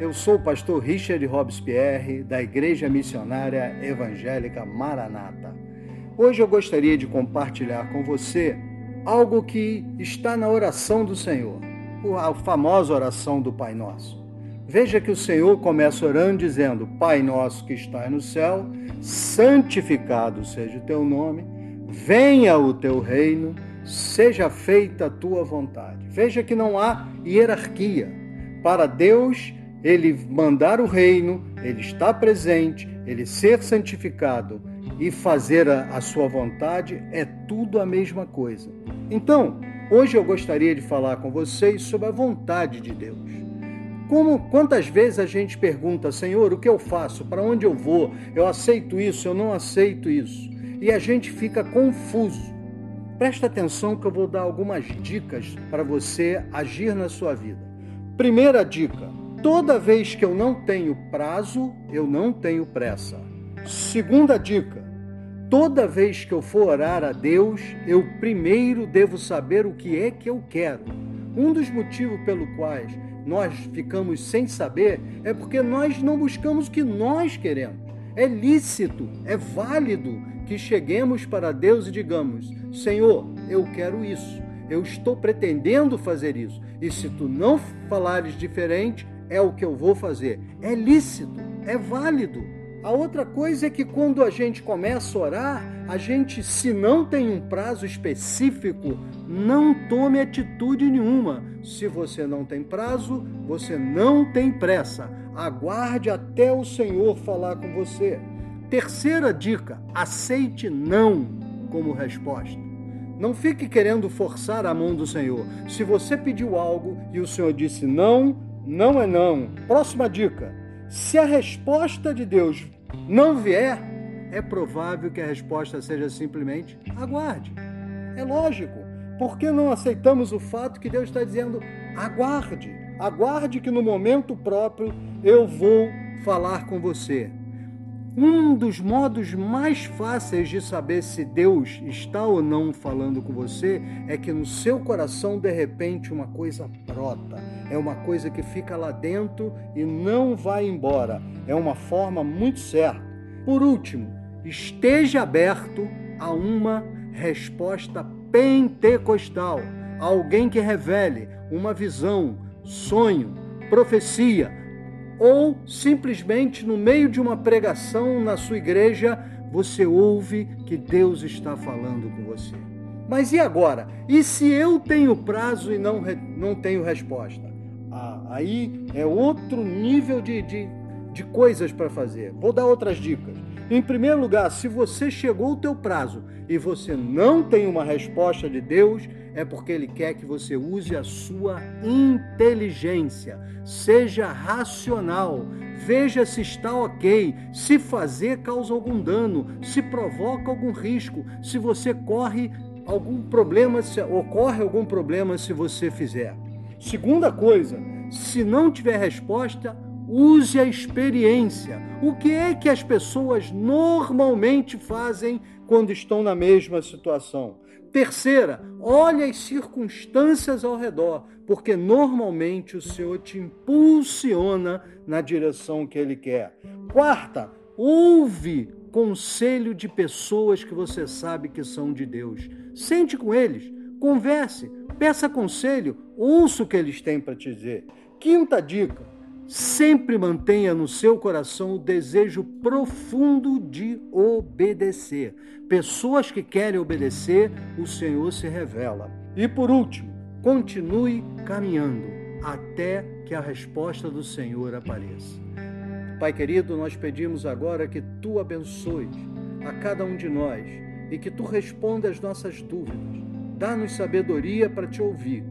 eu sou o pastor Richard Robespierre, da Igreja Missionária Evangélica Maranata. Hoje eu gostaria de compartilhar com você algo que está na oração do Senhor, a famosa oração do Pai Nosso. Veja que o Senhor começa orando dizendo: Pai nosso que está no céu, santificado seja o teu nome, venha o teu reino, seja feita a tua vontade. Veja que não há hierarquia. Para Deus, ele mandar o reino, ele está presente, ele ser santificado e fazer a, a, sua vontade é tudo a mesma coisa. Então, hoje eu gostaria de falar com vocês sobre a vontade de Deus. Como quantas vezes a gente pergunta, Senhor, o que eu faço? Para onde eu vou? Eu aceito isso, eu não aceito isso. E a gente fica confuso. Presta atenção que eu vou dar algumas dicas para você agir na sua vida. Primeira dica: toda vez que eu não tenho prazo, eu não tenho pressa. Segunda dica: toda vez que eu for orar a Deus, eu primeiro devo saber o que é que eu quero. Um dos motivos pelo quais nós ficamos sem saber é porque nós não buscamos o que nós queremos. É lícito, é válido que cheguemos para Deus e digamos: Senhor, eu quero isso eu estou pretendendo fazer isso. E se tu não falares diferente, é o que eu vou fazer. É lícito, é válido. A outra coisa é que quando a gente começa a orar, a gente, se não tem um prazo específico, não tome atitude nenhuma. Se você não tem prazo, você não tem pressa. Aguarde até o Senhor falar com você. Terceira dica: aceite não como resposta. Não fique querendo forçar a mão do Senhor. Se você pediu algo e o Senhor disse não, não é não. Próxima dica: se a resposta de Deus não vier, é provável que a resposta seja simplesmente aguarde. É lógico. Por que não aceitamos o fato que Deus está dizendo aguarde? Aguarde que no momento próprio eu vou falar com você. Um dos modos mais fáceis de saber se Deus está ou não falando com você é que no seu coração, de repente, uma coisa brota. É uma coisa que fica lá dentro e não vai embora. É uma forma muito certa. Por último, esteja aberto a uma resposta pentecostal. Alguém que revele uma visão, sonho, profecia ou simplesmente no meio de uma pregação na sua igreja, você ouve que Deus está falando com você. Mas e agora? E se eu tenho prazo e não, não tenho resposta? Ah, aí é outro nível de, de, de coisas para fazer. Vou dar outras dicas. Em primeiro lugar, se você chegou o teu prazo e você não tem uma resposta de Deus, é porque ele quer que você use a sua inteligência. Seja racional. Veja se está ok, se fazer causa algum dano, se provoca algum risco, se você corre algum problema, se ocorre algum problema se você fizer. Segunda coisa, se não tiver resposta, Use a experiência. O que é que as pessoas normalmente fazem quando estão na mesma situação? Terceira, olhe as circunstâncias ao redor, porque normalmente o Senhor te impulsiona na direção que Ele quer. Quarta, ouve conselho de pessoas que você sabe que são de Deus. Sente com eles, converse, peça conselho, ouça o que eles têm para te dizer. Quinta dica, Sempre mantenha no seu coração o desejo profundo de obedecer. Pessoas que querem obedecer, o Senhor se revela. E por último, continue caminhando até que a resposta do Senhor apareça. Pai querido, nós pedimos agora que tu abençoes a cada um de nós e que tu responda as nossas dúvidas. Dá-nos sabedoria para te ouvir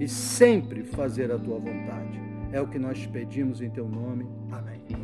e sempre fazer a tua vontade. É o que nós pedimos em teu nome. Amém.